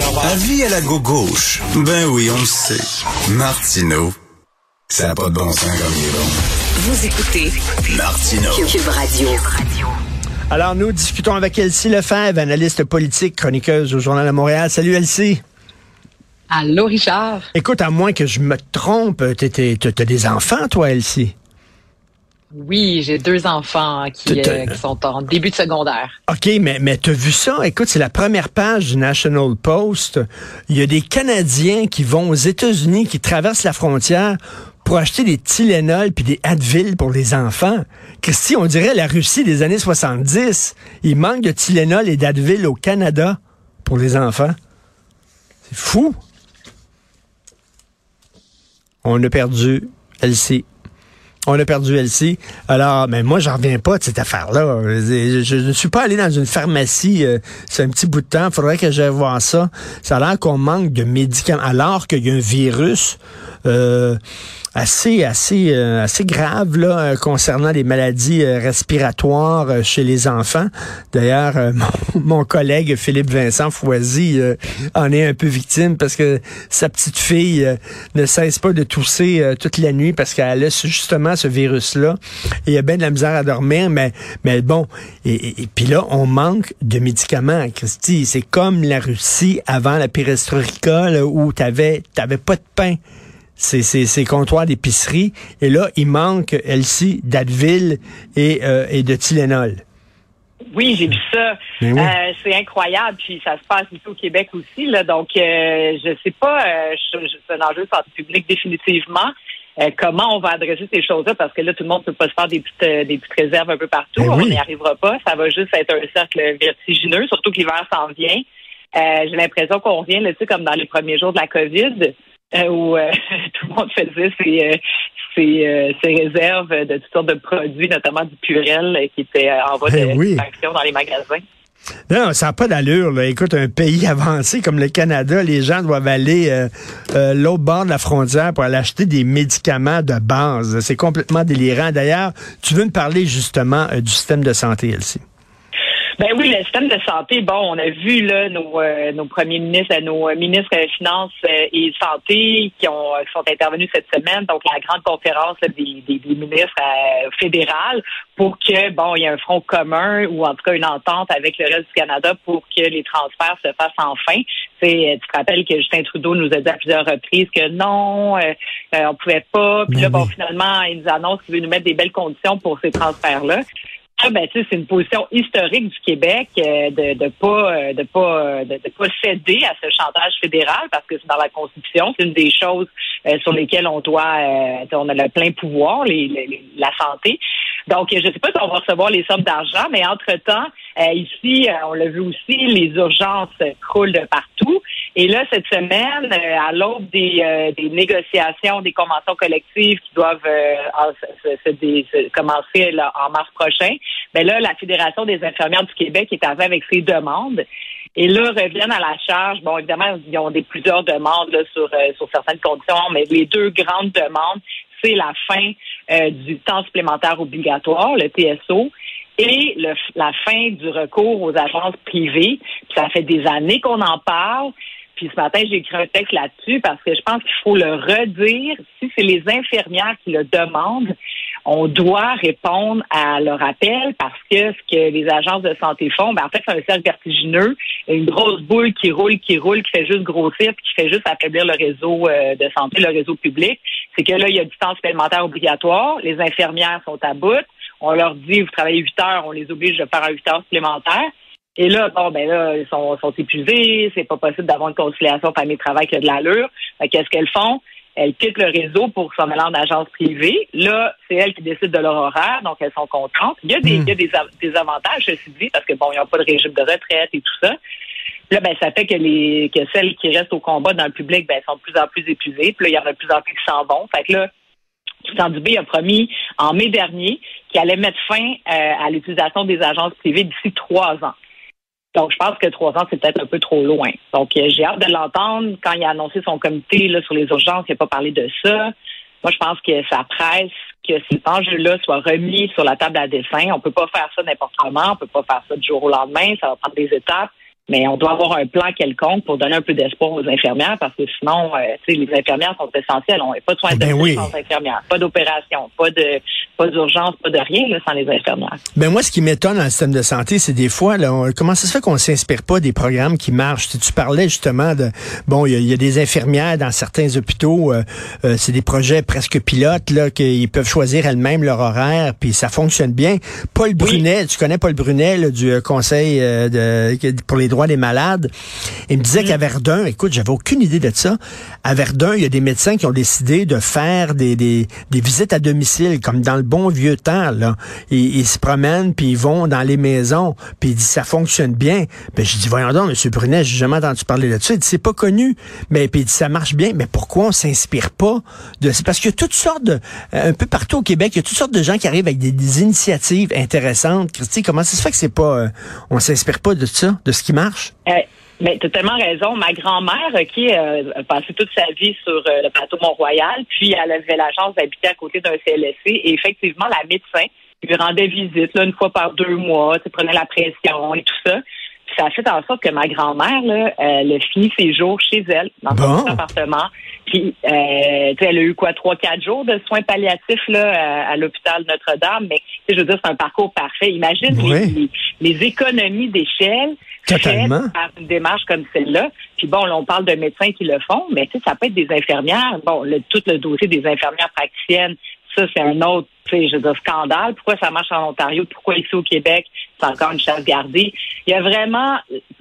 Avis à la gauche. Ben oui, on le sait. Martineau, ça n'a pas de bon sens comme il est bon. Vous écoutez Martineau. Cube Radio. Alors, nous discutons avec Elsie Lefebvre, analyste politique, chroniqueuse au Journal de Montréal. Salut, Elsie. Allô, Richard. Écoute, à moins que je me trompe, t'as des enfants, toi, Elsie? Oui, j'ai deux enfants qui, euh, qui, sont en début de secondaire. OK, mais, mais tu as vu ça? Écoute, c'est la première page du National Post. Il y a des Canadiens qui vont aux États-Unis, qui traversent la frontière pour acheter des Tylenol puis des Advil pour les enfants. Christy, on dirait la Russie des années 70. Il manque de Tylenol et d'Advil au Canada pour les enfants. C'est fou. On a perdu Elsie. On a perdu Elsie. Alors, mais moi, j'en reviens pas de cette affaire-là. Je, ne suis pas allé dans une pharmacie. Euh, c'est un petit bout de temps. Il faudrait que j'aille voir ça. Ça a l'air qu'on manque de médicaments. Alors qu'il y a un virus. Euh, assez assez euh, assez grave là concernant les maladies respiratoires chez les enfants. D'ailleurs, mon, collègue Philippe Vincent Foisy en est un peu victime parce que sa petite fille ne cesse pas de tousser toute la nuit parce qu'elle a justement ce virus là. Et il y a bien de la misère à dormir, mais mais bon. Et, puis là, on manque de médicaments, Christy. C'est comme la Russie avant la perestroïka où t'avais t'avais pas de pain ces, comptoirs d'épicerie. Et là, il manque, Elsie, d'Advil et, euh, et de Tylenol. Oui, j'ai vu ça. Euh, c'est incroyable, puis ça se passe ici au Québec aussi. Là, donc, euh, je sais pas, c'est un enjeu de santé publique définitivement. Comment on va adresser ces choses-là? Parce que là tout le monde peut pas se faire des petites des petites réserves un peu partout. Ben on n'y arrivera pas. Ça va juste être un cercle vertigineux, surtout que l'hiver s'en vient. J'ai l'impression qu'on revient là, tu sais, comme dans les premiers jours de la COVID. Euh, où euh, tout le monde faisait ses, ses, ses, réserves de toutes sortes de produits, notamment du Purel qui était en voie ben de dans les magasins. Non, ça n'a pas d'allure. Écoute, un pays avancé comme le Canada, les gens doivent aller euh, l'autre bord de la frontière pour aller acheter des médicaments de base. C'est complètement délirant. D'ailleurs, tu veux me parler justement du système de santé, Elsie? Ben oui, le système de santé, bon, on a vu là nos, euh, nos premiers ministres, nos ministres des Finances euh, et Santé qui ont sont intervenus cette semaine, donc la grande conférence des, des, ministres euh, fédérales, pour que bon, il y ait un front commun ou en tout cas une entente avec le reste du Canada pour que les transferts se fassent enfin. Tu te rappelles que Justin Trudeau nous a dit à plusieurs reprises que non, euh, on pouvait pas. Puis là, ben bon, finalement, il nous annonce qu'il veut nous mettre des belles conditions pour ces transferts-là ben, c'est une position historique du Québec euh, de de pas euh, de pas euh, de, pas céder à ce chantage fédéral parce que c'est dans la Constitution, c'est une des choses sur lesquelles on doit on a le plein pouvoir, les, la santé. Donc, je ne sais pas si on va recevoir les sommes d'argent, mais entre-temps, ici, on l'a vu aussi, les urgences croulent de partout. Et là, cette semaine, à l'aube des, des négociations, des conventions collectives qui doivent se, commencer là, en mars prochain, ben là, la Fédération des infirmières du Québec est arrivée avec ses demandes. Et là, reviennent à la charge. Bon, évidemment, ils ont des plusieurs demandes sur, euh, sur certaines conditions, mais les deux grandes demandes, c'est la fin euh, du temps supplémentaire obligatoire, le TSO, et le, la fin du recours aux agences privées. ça fait des années qu'on en parle. Puis ce matin, j'ai écrit un texte là-dessus parce que je pense qu'il faut le redire. Si c'est les infirmières qui le demandent, on doit répondre à leur appel parce que ce que les agences de santé font, ben en fait, c'est un cercle vertigineux, une grosse boule qui roule, qui roule, qui fait juste grossir, puis qui fait juste affaiblir le réseau euh, de santé, le réseau public. C'est que là, il y a du temps supplémentaire obligatoire, les infirmières sont à bout, on leur dit, vous travaillez 8 heures, on les oblige de faire un 8 heures supplémentaires. Et là, bon, ben là, ils sont, sont épuisés, c'est pas possible d'avoir une conciliation famille-travail qui a de l'allure. Qu'est-ce qu'elles font? elles quittent le réseau pour s'en aller en agence privée. Là, c'est elles qui décident de leur horaire, donc elles sont contentes. Il y a des, hmm. il y a des, des avantages, ceci dit, parce que bon, ils n'ont pas de régime de retraite et tout ça. Là, ben, ça fait que les que celles qui restent au combat dans le public, ben, sont de plus en plus épuisées. Puis là, il y en a de plus en plus qui s'en vont. Fait que là, Dubé a promis en mai dernier qu'il allait mettre fin euh, à l'utilisation des agences privées d'ici trois ans. Donc, je pense que trois ans, c'est peut-être un peu trop loin. Donc, euh, j'ai hâte de l'entendre. Quand il a annoncé son comité là, sur les urgences, il n'a pas parlé de ça. Moi, je pense que ça presse que cet enjeu-là soit remis sur la table à dessin. On peut pas faire ça n'importe comment. On peut pas faire ça du jour au lendemain. Ça va prendre des étapes. Mais on doit avoir un plan quelconque pour donner un peu d'espoir aux infirmières parce que sinon, euh, les infirmières sont essentielles. On n'a pas de soins ben oui. sans infirmières, pas d'opération, pas de pas d'urgence, pas de rien là, sans les infirmières. Ben moi, ce qui m'étonne dans le système de santé, c'est des fois, là, comment ça se fait qu'on s'inspire pas des programmes qui marchent? Tu, tu parlais justement de bon, il y, a des infirmières dans certains hôpitaux, euh, euh, c'est des projets presque pilotes, là, qu'ils peuvent choisir elles-mêmes leur horaire, puis ça fonctionne bien. Paul Brunet, tu connais Paul Brunet là, du Conseil de, pour les droits des malades. Il me disait mm. qu'à Verdun, écoute, j'avais aucune idée de ça. À Verdun, il y a des médecins qui ont décidé de faire des, des, des visites à domicile, comme dans le bon vieux temps. Là. Ils, ils se promènent, puis ils vont dans les maisons, puis il dit ça fonctionne bien. Ben, je dis, voyons donc, M. Brunet, j'ai jamais entendu parler de ça. Il dit, c'est pas connu. Mais puis il dit, ça marche bien. Mais pourquoi on s'inspire pas de C'est parce qu'il y a toutes sortes de, euh, un peu partout au Québec, il y a toutes sortes de gens qui arrivent avec des, initiatives intéressantes. Christy, comment ça se fait que c'est pas, euh, on s'inspire pas de ça, de ce qui marche? Euh, mais tu as tellement raison. Ma grand-mère, qui euh, a passé toute sa vie sur euh, le plateau Mont-Royal, puis elle avait la chance d'habiter à côté d'un CLSC. Et effectivement, la médecin lui rendait visite là, une fois par deux mois, tu prenait la pression et tout ça. Puis ça a fait en sorte que ma grand-mère, là, elle a fini ses jours chez elle, dans son appartement. Puis, euh, elle a eu quoi, trois, quatre jours de soins palliatifs là, à, l'hôpital Notre-Dame. Mais je veux dire, c'est un parcours parfait. Imagine les, les, économies d'échelle Totalement. par une démarche comme celle-là. Puis bon, là, on parle de médecins qui le font, mais tu sais, ça peut être des infirmières. Bon, le, tout le dossier des infirmières praticiennes, ça, c'est un autre, tu sais, je veux dire, scandale. Pourquoi ça marche en Ontario? Pourquoi ici au Québec, c'est encore une chasse gardée? Il y a vraiment,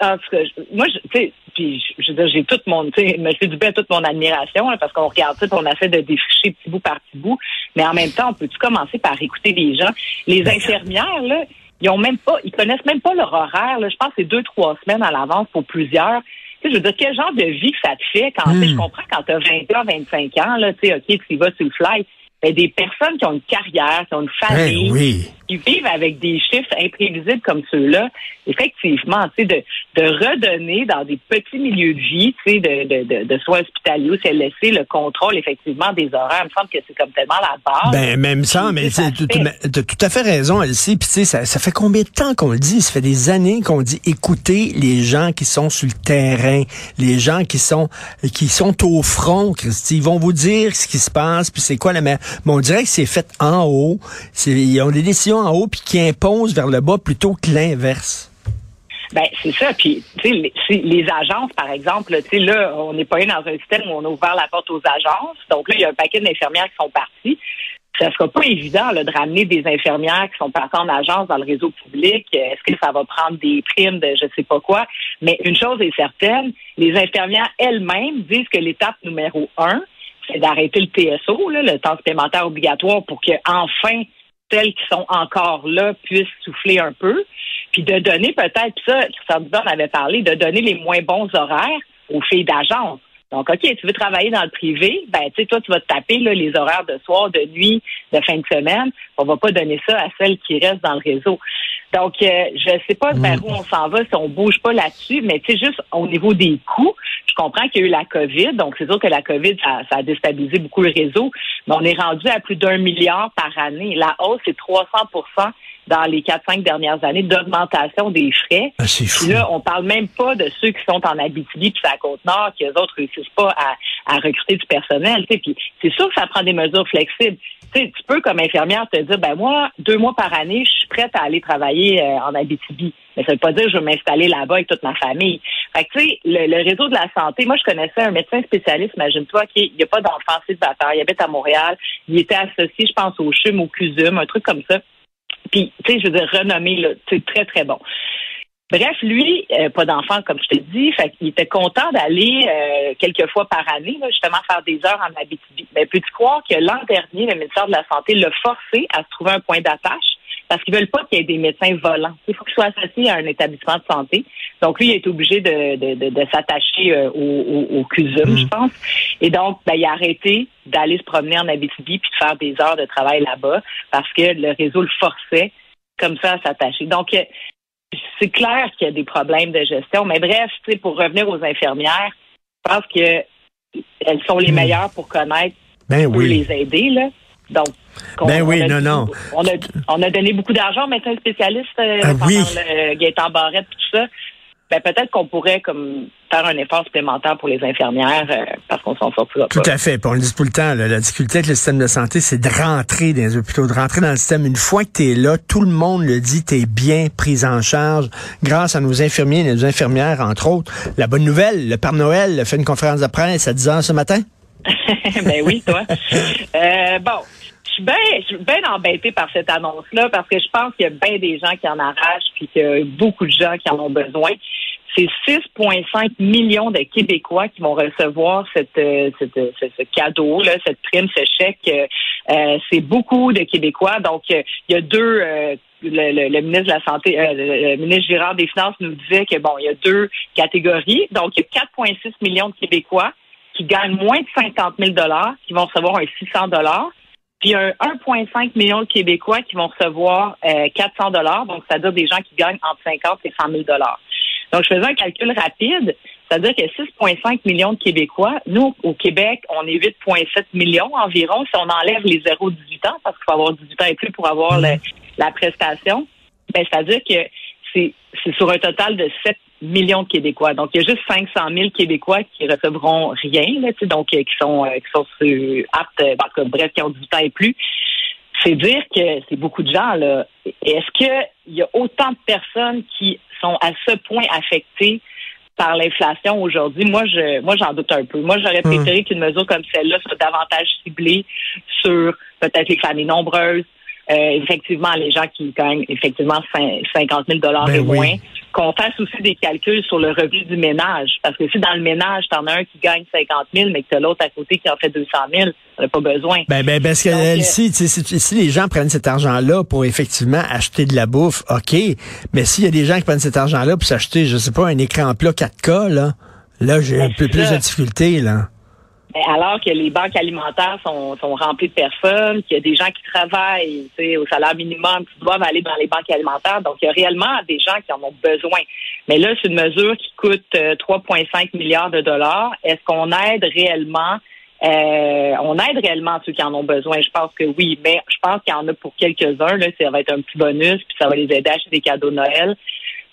en tout cas, moi, tu sais, puis je veux dire, j'ai toute mon, tu sais, M. Dubé a toute mon admiration, parce qu'on regarde ça, on essaie de défricher petit bout par petit bout. Mais en même temps, on peut-tu commencer par écouter les gens? Les ben, infirmières, là, ils ont même pas, ils connaissent même pas leur horaire. Là. Je pense que c'est deux, trois semaines à l'avance pour plusieurs. Tu sais, je veux dire, quel genre de vie que ça te fait quand je hmm. comprends quand tu as 20 ans, 25 ans, là, tu sais, OK, tu y vas sur le fly. Mais des personnes qui ont une carrière, qui ont une famille, oui qui vivent avec des chiffres imprévisibles comme ceux-là, effectivement, tu sais, de, de redonner dans des petits milieux de vie, tu sais, de, de, de, soins hospitaliers, c'est laisser le contrôle, effectivement, des horaires. Il me semble que c'est comme tellement la base. Ben, même ça, mais tu as tout à fait raison, Elsie. Puis, tu sais, ça, ça fait combien de temps qu'on le dit? Ça fait des années qu'on dit écoutez les gens qui sont sur le terrain, les gens qui sont, qui sont au front, Christy. Ils vont vous dire ce qui se passe, puis c'est quoi la meilleure. Mais on dirait que c'est fait en haut. Ils ont des décisions en haut puis qui impose vers le bas plutôt que l'inverse. Ben c'est ça. Puis sais, les, agences, par exemple, tu sais là, on n'est pas dans un système où on a ouvert la porte aux agences. Donc là, il y a un paquet d'infirmières qui sont parties. Ça sera pas évident de ramener des infirmières qui sont parties en agence dans le réseau public. Est-ce que ça va prendre des primes de je sais pas quoi? Mais une chose est certaine, les infirmières elles-mêmes disent que l'étape numéro un, c'est d'arrêter le TSO, le temps supplémentaire obligatoire, pour que enfin celles qui sont encore là puissent souffler un peu, puis de donner peut-être, ça, Christian Dubon avait parlé, de donner les moins bons horaires aux filles d'agence. Donc, OK, tu veux travailler dans le privé, ben, tu sais, toi, tu vas te taper les horaires de soir, de nuit, de fin de semaine. On va pas donner ça à celles qui restent dans le réseau. Donc, euh, je sais pas vers mm. où on s'en va si on bouge pas là-dessus, mais tu sais, juste au niveau des coûts, je comprends qu'il y a eu la COVID, donc c'est sûr que la COVID, ça, ça, a déstabilisé beaucoup le réseau, mais on est rendu à plus d'un milliard par année. La hausse, c'est 300% dans les 4-5 dernières années d'augmentation des frais. Ah, puis là, on parle même pas de ceux qui sont en Abitibi puis à Côte-Nord, qui eux autres réussissent pas à, à recruter du personnel. Puis c'est sûr que ça prend des mesures flexibles. tu peux, comme infirmière, te dire, ben moi, deux mois par année, je suis prête à aller travailler euh, en Abitibi. Mais ça veut pas dire que je vais m'installer là-bas avec toute ma famille. Fait que, tu sais, le, réseau de la santé, moi, je connaissais un médecin spécialiste, imagine-toi, qui il a pas d'enfant célibataire, il habite à Montréal, il était associé, je pense, au CHUM, au CUSUM, un truc comme ça. Puis, tu sais, je veux dire, renommé, là, très, très bon. Bref, lui, euh, pas d'enfant, comme je te dis, fait il était content d'aller euh, quelques fois par année, justement, faire des heures en Abitibi. Mais peux-tu croire que l'an dernier, le ministère de la Santé l'a forcé à se trouver un point d'attache parce qu'ils veulent pas qu'il y ait des médecins volants? Il faut qu'ils soient associés à un établissement de santé. Donc, lui, il est obligé de, de, de, s'attacher euh, au, au, CUSUM, je mm. pense. Et donc, ben, il a arrêté d'aller se promener en Abitibi puis de faire des heures de travail là-bas parce que le réseau le forçait comme ça à s'attacher. Donc, euh, c'est clair qu'il y a des problèmes de gestion. Mais bref, pour revenir aux infirmières, je pense que elles sont les mm. meilleures pour connaître ben oui. les aider. Là. Donc, ben oui, non, non. On a, on a donné beaucoup d'argent aux médecins spécialistes euh, ah, pendant le Gaëtan Barrette et tout ça. Ben peut-être qu'on pourrait comme faire un effort supplémentaire pour les infirmières euh, parce qu'on s'en sortira pas. Tout à fait. Puis on le dit tout le temps, la difficulté avec le système de santé, c'est de rentrer dans les hôpitaux, de rentrer dans le système. Une fois que tu es là, tout le monde le dit, tu es bien pris en charge grâce à nos infirmiers et nos infirmières, entre autres. La bonne nouvelle, le Père Noël fait une conférence de presse à 10 h ce matin. ben oui, toi. euh, bon, je suis bien embêtée par cette annonce-là parce que je pense qu'il y a bien des gens qui en arrachent puis qu'il y a beaucoup de gens qui en ont besoin. C'est 6,5 millions de Québécois qui vont recevoir cette, euh, cette ce, cadeau, là, cette prime, ce chèque. Euh, c'est beaucoup de Québécois. Donc, euh, il y a deux. le, le, ministre de la Santé, le, ministre Girard des Finances nous disait que bon, il y a deux catégories. Donc, il y a 4,6 millions de Québécois qui gagnent moins de 50 000 dollars, qui vont recevoir un 600 dollars. Il y a 1,5 million de Québécois qui vont recevoir 400 dollars, donc c'est-à-dire des gens qui gagnent entre 50 et 100 000 dollars. Donc, je faisais un calcul rapide, c'est-à-dire que 6,5 millions de Québécois, nous, au Québec, on est 8,7 millions environ, si on enlève les 0-18 ans, parce qu'il faut avoir 18 ans et plus pour avoir la prestation, ben, c'est-à-dire que c'est sur un total de 7 millions de Québécois. Donc, il y a juste 500 000 Québécois qui recevront rien, là, donc euh, qui sont euh, qui sont aptes, euh, en tout bref, qui ont 18 ans et plus. C'est dire que c'est beaucoup de gens là. Est-ce qu'il y a autant de personnes qui sont à ce point affectées par l'inflation aujourd'hui, moi je moi j'en doute un peu. Moi j'aurais hum. préféré qu'une mesure comme celle-là soit davantage ciblée sur peut-être les familles nombreuses, euh, effectivement les gens qui gagnent effectivement 50 000 dollars ben et moins, qu'on fasse aussi des calculs sur le revenu du ménage. Parce que si dans le ménage, tu en as un qui gagne 50 000, mais que as l'autre à côté qui en fait 200 000, tu pas besoin. Ben, ben, parce que euh, si, si, les gens prennent cet argent-là pour effectivement acheter de la bouffe, OK. Mais s'il y a des gens qui prennent cet argent-là pour s'acheter, je sais pas, un écran plat 4K, là, là, j'ai un peu plus de difficultés, là. Ben, alors que les banques alimentaires sont, sont remplies de personnes, qu'il y a des gens qui travaillent au salaire minimum, qui doivent aller dans les banques alimentaires. Donc, il y a réellement des gens qui en ont besoin. Mais là, c'est une mesure qui coûte 3,5 euh, milliards de dollars. Est-ce qu'on aide réellement euh, on aide réellement ceux qui en ont besoin? Je pense que oui, mais je pense qu'il y en a pour quelques-uns. Là, ça va être un petit bonus, puis ça va les aider à acheter des cadeaux de Noël.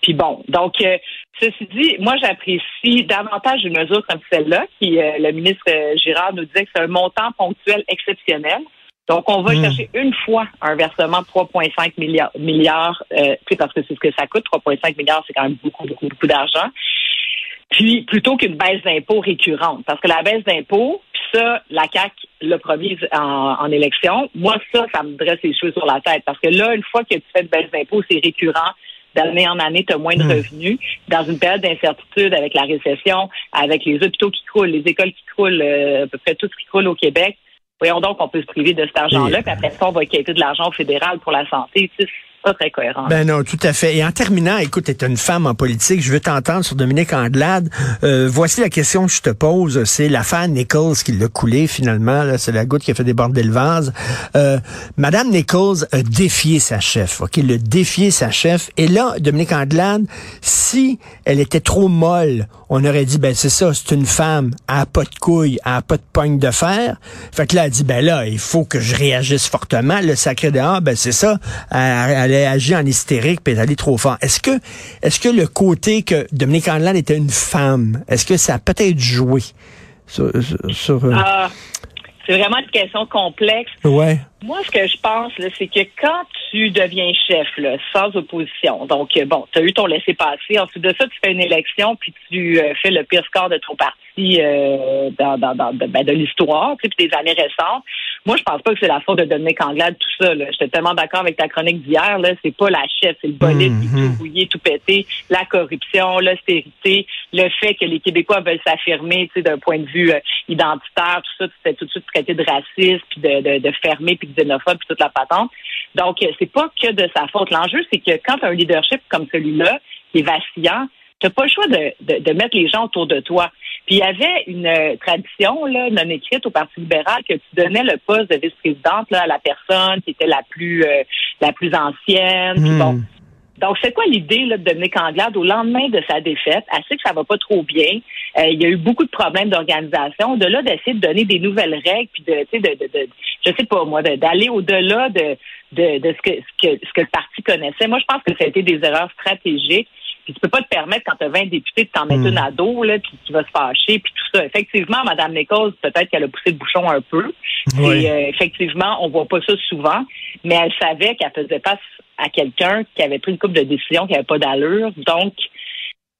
Puis bon, donc euh, ceci dit, moi j'apprécie davantage une mesure comme celle-là, qui euh, le ministre euh, Girard nous disait que c'est un montant ponctuel exceptionnel. Donc on va hmm. chercher une fois un versement de 3,5 milliards, milliards euh, parce que c'est ce que ça coûte. 3,5 milliards, c'est quand même beaucoup, beaucoup, beaucoup d'argent. Puis plutôt qu'une baisse d'impôts récurrente, parce que la baisse d'impôts, puis ça, la CAC l'a promis en, en, élection. Moi, ça, ça me dresse les cheveux sur la tête, parce que là, une fois que tu fais une baisse d'impôts, c'est récurrent d'année en année, tu as moins de hmm. revenus. Dans une période d'incertitude avec la récession, avec les hôpitaux qui croulent, les écoles qui croulent, euh, à peu près tout ce qui croule au Québec, voyons donc qu'on peut se priver de cet argent-là, puis après ça, on va quitter de l'argent fédéral pour la santé pas très cohérent. Ben non, tout à fait. Et en terminant, écoute, tu es une femme en politique, je veux t'entendre sur Dominique Andelade. Euh, voici la question que je te pose. C'est l'affaire Nichols qui l'a coulé finalement. C'est la goutte qui a fait déborder le vase. Euh, Madame Nichols a défié sa chef. OK, le défié sa chef. Et là, Dominique Andelade, si elle était trop molle, on aurait dit, ben c'est ça, c'est une femme, à pas de couilles, à pas de pogne de fer. Fait que là, elle dit, ben là, il faut que je réagisse fortement. Le sacré dehors, ben c'est ça. Elle, elle a agi en hystérique puis elle est allée trop fort. Est-ce que, est-ce que le côté que Dominique Anglade était une femme, est-ce que ça a peut-être joué sur... sur, euh, ah, c'est vraiment une question complexe. Ouais. Moi, ce que je pense, c'est que quand tu deviens chef, là, sans opposition, donc bon, tu as eu ton laissé-passer, ensuite de ça, tu fais une élection, puis tu euh, fais le pire score de ton parti euh, dans, dans, dans, ben, de l'histoire, puis des années récentes. Moi, je pense pas que c'est la faute de Dominique Anglade, tout ça. J'étais tellement d'accord avec ta chronique d'hier. Là, c'est pas la chef, c'est le bolide qui mhm. tout bouillé, tout pété, la corruption, l'austérité, le fait que les Québécois veulent s'affirmer, tu sais, d'un point de vue euh, identitaire, tout ça, c'était tout de suite traité de raciste, puis de, de, de fermé, puis de xénophobe, puis toute la patente. Donc, euh, c'est pas que de sa faute. L'enjeu, c'est que quand tu as un leadership comme celui-là, qui est vacillant, tu n'as pas le choix de, de, de mettre les gens autour de toi. Puis il y avait une euh, tradition là, non écrite au Parti libéral que tu donnais le poste de vice-présidente à la personne qui était la plus euh, la plus ancienne. bon. Hmm. Donc, c'est quoi l'idée de Dominique Anglade au lendemain de sa défaite? Elle sait que ça va pas trop bien. Euh, il y a eu beaucoup de problèmes d'organisation. De là, d'essayer de donner des nouvelles règles, puis de, de, de, de je sais pas moi, d'aller au-delà de, de, de ce, que, ce, que, ce que le parti connaissait. Moi, je pense que ça a été des erreurs stratégiques Puis tu peux pas te permettre, quand tu as 20 députés, de t'en mettre Hmm. une à dos, là, puis qui va se fâcher, puis tout ça. Effectivement, Mme Nichols, peut-être qu'elle a poussé le bouchon un peu. Oui. Et euh, effectivement, on voit pas ça souvent, mais elle savait qu'elle faisait face à quelqu'un qui avait pris une coupe de décision qui avait pas d'allure, donc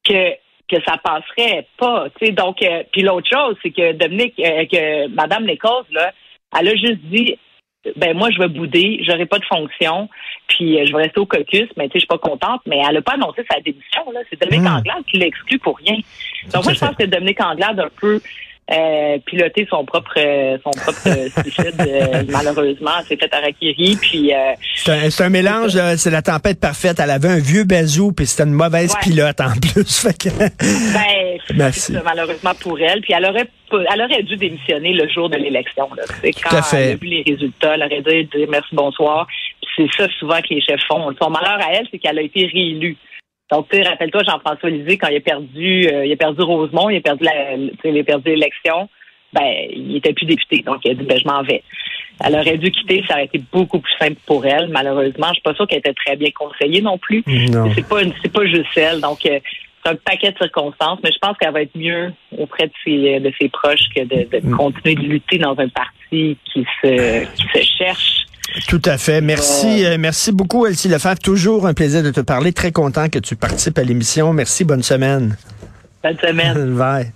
que que ça passerait pas. tu sais. Donc, euh, puis l'autre chose, c'est que Dominique, euh, que Mme Nichols, là, elle a juste dit ben moi je vais bouder, j'aurai pas de fonction, puis euh, je vais rester au caucus, mais tu sais je suis pas contente, mais elle a pas annoncé sa démission là, c'est Dominique Mm. Anglade qui l'a exclu pour rien. Donc moi je pense que Dominique Anglade un peu euh, piloté son propre euh, son propre euh, suicide euh, malheureusement, s'est fait harakiri puis euh, C'est un, c'est un mélange, c'est la tempête parfaite. Elle avait un vieux bazou, puis c'était une mauvaise Ouais. pilote en plus. Fait que- Ben, Merci. c'est malheureusement pour elle. Puis elle aurait, pas- elle aurait dû démissionner le jour de l'élection. C'est quand à fait. elle a vu les résultats, elle aurait dû dire merci, bonsoir. C'est ça souvent que les chefs font. Son malheur à elle, c'est qu'elle a été réélue. Donc, tu sais, rappelle-toi, Jean-François Lisée, quand il a perdu, euh, il a perdu Rosemont, il a perdu la, il a perdu l'élection, ben, il était plus député. Donc, il a dit, ben, je m'en vais. Elle aurait dû quitter, ça aurait été beaucoup plus simple pour elle. Malheureusement, je suis pas sûre qu'elle était très bien conseillée non plus. C'est pas, c'est pas juste elle. Donc, euh, c'est un paquet de circonstances, mais je pense qu'elle va être mieux auprès de ses, de ses proches que de, de Mm. continuer de lutter dans un parti qui se, qui se cherche. Tout à fait. Merci, euh, merci beaucoup, Elsie Lefebvre. Toujours un plaisir de te parler. Très content que tu participes à l'émission. Merci. Bonne semaine. Bonne semaine. Bye.